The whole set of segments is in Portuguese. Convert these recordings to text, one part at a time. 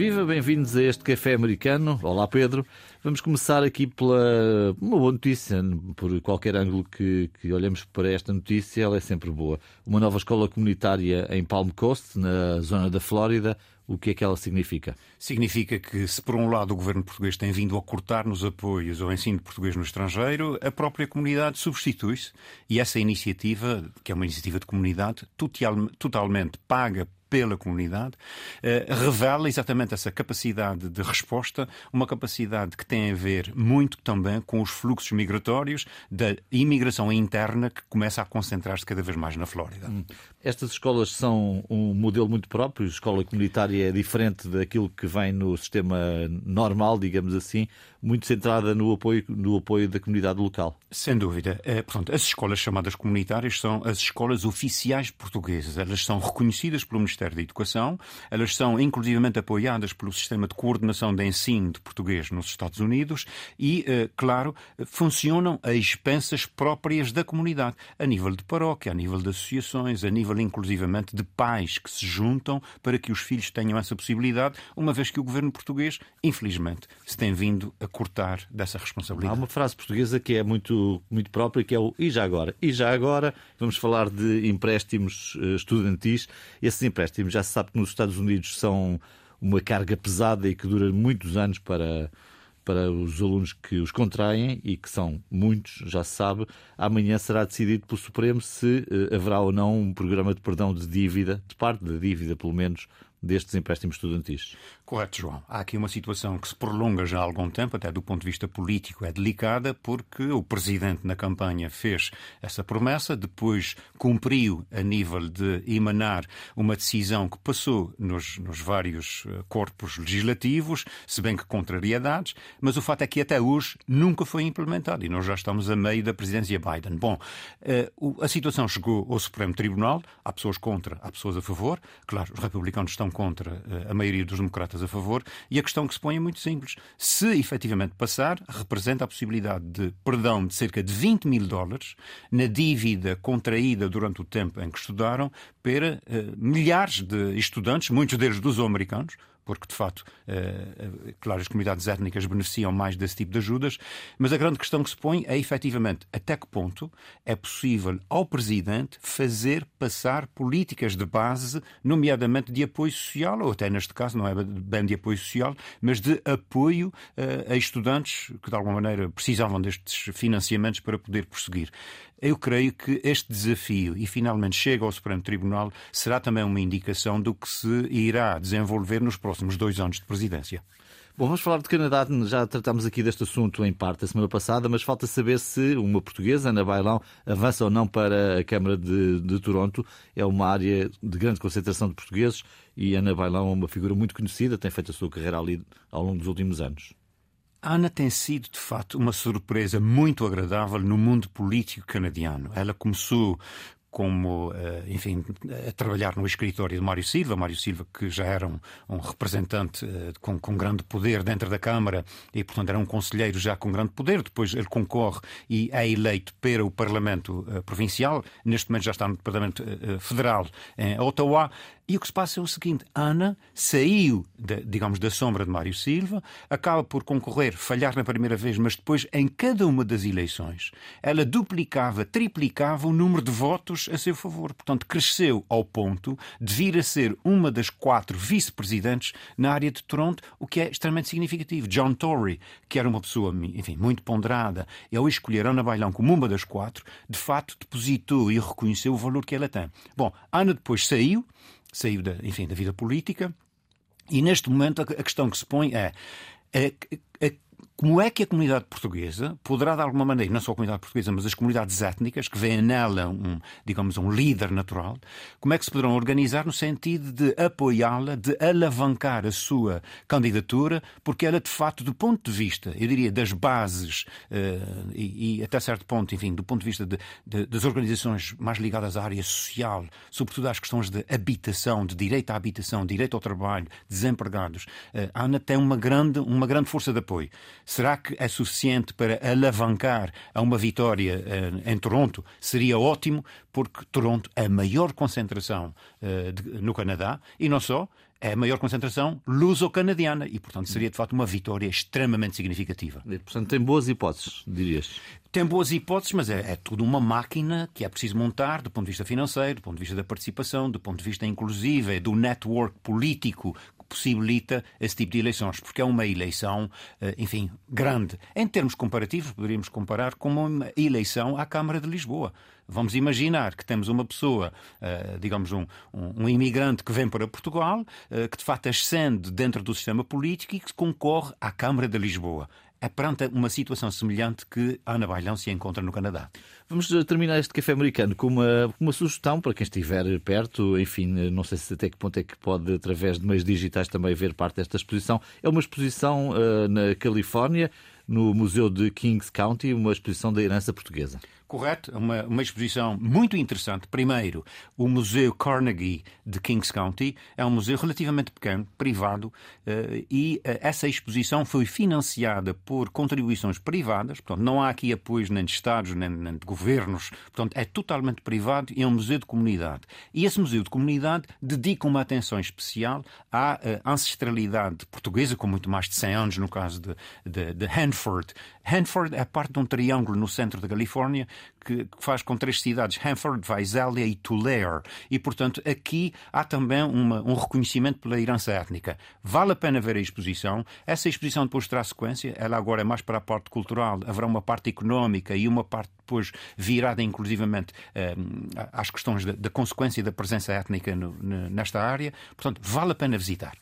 Viva, bem-vindos a este Café Americano. Olá, Pedro. Vamos começar aqui pela uma boa notícia. Por qualquer ângulo que, que olhemos para esta notícia, ela é sempre boa. Uma nova escola comunitária em Palm Coast, na zona da Flórida. O que é que ela significa? Significa que, se por um lado o governo português tem vindo a cortar nos apoios ao ensino português no estrangeiro, a própria comunidade substitui-se e essa iniciativa, que é uma iniciativa de comunidade, totalmente paga pela comunidade, eh, revela exatamente essa capacidade de resposta, uma capacidade que tem a ver muito também com os fluxos migratórios da imigração interna que começa a concentrar-se cada vez mais na Flórida. Hum. Estas escolas são um modelo muito próprio, a escola comunitária é diferente daquilo que vem no sistema normal, digamos assim, muito centrada no apoio, no apoio da comunidade local. Sem dúvida. É, portanto, as escolas chamadas comunitárias são as escolas oficiais portuguesas. Elas são reconhecidas pelo Ministério da Educação, elas são inclusivamente apoiadas pelo Sistema de Coordenação de Ensino de Português nos Estados Unidos e, eh, claro, funcionam a expensas próprias da comunidade, a nível de paróquia, a nível de associações, a nível nível inclusivamente de pais que se juntam para que os filhos tenham essa possibilidade, uma vez que o governo português, infelizmente, se tem vindo a cortar dessa responsabilidade. Há uma frase portuguesa que é muito, muito própria, que é o e já agora. E já agora vamos falar de empréstimos eh, estudantis. Esses empréstimos já se sabe que nos Estados Unidos são uma carga pesada e que dura muitos anos para para os alunos que os contraem e que são muitos, já se sabe, amanhã será decidido pelo Supremo se uh, haverá ou não um programa de perdão de dívida, de parte da dívida, pelo menos, destes empréstimos estudantis. Correto, João. Há aqui uma situação que se prolonga já há algum tempo, até do ponto de vista político é delicada, porque o Presidente na campanha fez essa promessa, depois cumpriu a nível de emanar uma decisão que passou nos, nos vários eh, corpos legislativos, se bem que contrariedades, mas o fato é que até hoje nunca foi implementado e nós já estamos a meio da presidência Biden. Bom, eh, a situação chegou ao Supremo Tribunal, há pessoas contra, há pessoas a favor. Claro, os republicanos estão contra, eh, a maioria dos democratas a favor, e a questão que se põe é muito simples. Se efetivamente passar, representa a possibilidade de perdão de cerca de 20 mil dólares na dívida contraída durante o tempo em que estudaram para uh, milhares de estudantes, muitos deles dos americanos, porque de facto, eh, eh, claro, as comunidades étnicas beneficiam mais desse tipo de ajudas, mas a grande questão que se põe é efetivamente até que ponto é possível ao Presidente fazer passar políticas de base, nomeadamente de apoio social, ou até neste caso não é bem de apoio social, mas de apoio eh, a estudantes que de alguma maneira precisavam destes financiamentos para poder prosseguir. Eu creio que este desafio, e finalmente chega ao Supremo Tribunal, será também uma indicação do que se irá desenvolver nos próximos dois anos de presidência. Bom, vamos falar de Canadá. Já tratámos aqui deste assunto em parte a semana passada, mas falta saber se uma portuguesa, Ana Bailão, avança ou não para a Câmara de, de Toronto. É uma área de grande concentração de portugueses e Ana Bailão é uma figura muito conhecida, tem feito a sua carreira ali ao longo dos últimos anos. Ana tem sido, de facto, uma surpresa muito agradável no mundo político canadiano. Ela começou como, eh, enfim, a trabalhar no escritório de Mário Silva. Mário Silva, que já era um, um representante eh, com, com, grande poder dentro da Câmara e, portanto, era um conselheiro já com grande poder. Depois ele concorre e é eleito para o Parlamento uh, Provincial. Neste momento já está no Parlamento Federal em Ottawa. E o que se passa é o seguinte: Ana saiu, de, digamos, da sombra de Mário Silva, acaba por concorrer, falhar na primeira vez, mas depois, em cada uma das eleições, ela duplicava, triplicava o número de votos a seu favor. Portanto, cresceu ao ponto de vir a ser uma das quatro vice-presidentes na área de Toronto, o que é extremamente significativo. John Tory, que era uma pessoa, enfim, muito ponderada, ao escolher Ana Bailão como uma das quatro, de facto depositou e reconheceu o valor que ela tem. Bom, Ana depois saiu saiu da, enfim, da vida política. E neste momento a questão que se põe é, é, é como é que a comunidade portuguesa poderá, de alguma maneira, não só a comunidade portuguesa, mas as comunidades étnicas, que veem nela um, digamos, um líder natural, como é que se poderão organizar no sentido de apoiá-la, de alavancar a sua candidatura, porque ela, de facto, do ponto de vista, eu diria, das bases uh, e, e, até certo ponto, enfim, do ponto de vista de, de, das organizações mais ligadas à área social, sobretudo às questões de habitação, de direito à habitação, direito ao trabalho, desempregados, uh, a Ana tem uma grande, uma grande força de apoio Será que é suficiente para alavancar a uma vitória em Toronto? Seria ótimo, porque Toronto é a maior concentração no Canadá e não só é a maior concentração luso-canadiana e, portanto, seria de facto uma vitória extremamente significativa. E, portanto, tem boas hipóteses, dirias? Tem boas hipóteses, mas é, é tudo uma máquina que é preciso montar do ponto de vista financeiro, do ponto de vista da participação, do ponto de vista inclusive do network político possibilita esse tipo de eleições, porque é uma eleição, eh, enfim, grande. Em termos comparativos, poderíamos comparar com uma eleição à Câmara de Lisboa. Vamos imaginar que temos uma pessoa, eh, digamos, um, um, imigrante que vem para Portugal, eh, que de facto ascende dentro do sistema político e que concorre à Câmara de Lisboa é perante uma situação semelhante que Ana Bailão se encontra no Canadá. Vamos terminar este café americano com uma, uma sugestão para quem estiver perto. Enfim, não sei se até que ponto é que pode, através de meios digitais, também ver parte desta exposição. É uma exposição uh, na Califórnia, no Museu de Kings County, uma exposição da herança portuguesa. Correto, uma, uma exposição muito interessante. Primeiro, o Museu Carnegie de Kings County é um museu relativamente pequeno, privado, eh, e eh, essa exposição foi financiada por contribuições privadas, portanto, não há aqui apoios nem de Estados, nem, nem de governos, portanto, é totalmente privado e é um museu de comunidade. E esse museu de comunidade dedica uma atenção especial à eh, ancestralidade portuguesa, com muito mais de 100 anos, no caso de, de, de Hanford. Hanford é parte de um triângulo no centro da Califórnia que faz com três cidades, Hanford, Visalia e Tulare. E, portanto, aqui há também uma, um reconhecimento pela herança étnica. Vale a pena ver a exposição. Essa exposição depois terá sequência. Ela agora é mais para a parte cultural. Haverá uma parte económica e uma parte depois virada inclusivamente eh, às questões da, da consequência da presença étnica no, nesta área. Portanto, vale a pena visitar.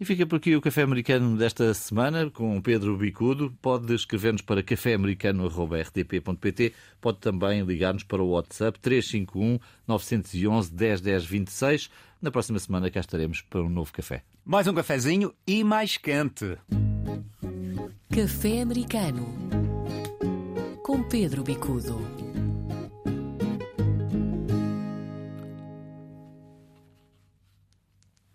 E fica por aqui o Café Americano desta semana com Pedro Bicudo. Pode escrever-nos para caféamericano.rtp.pt. Pode também ligar-nos para o WhatsApp 351 911 1010 26. Na próxima semana cá estaremos para um novo café. Mais um cafezinho e mais quente. Café Americano com Pedro Bicudo.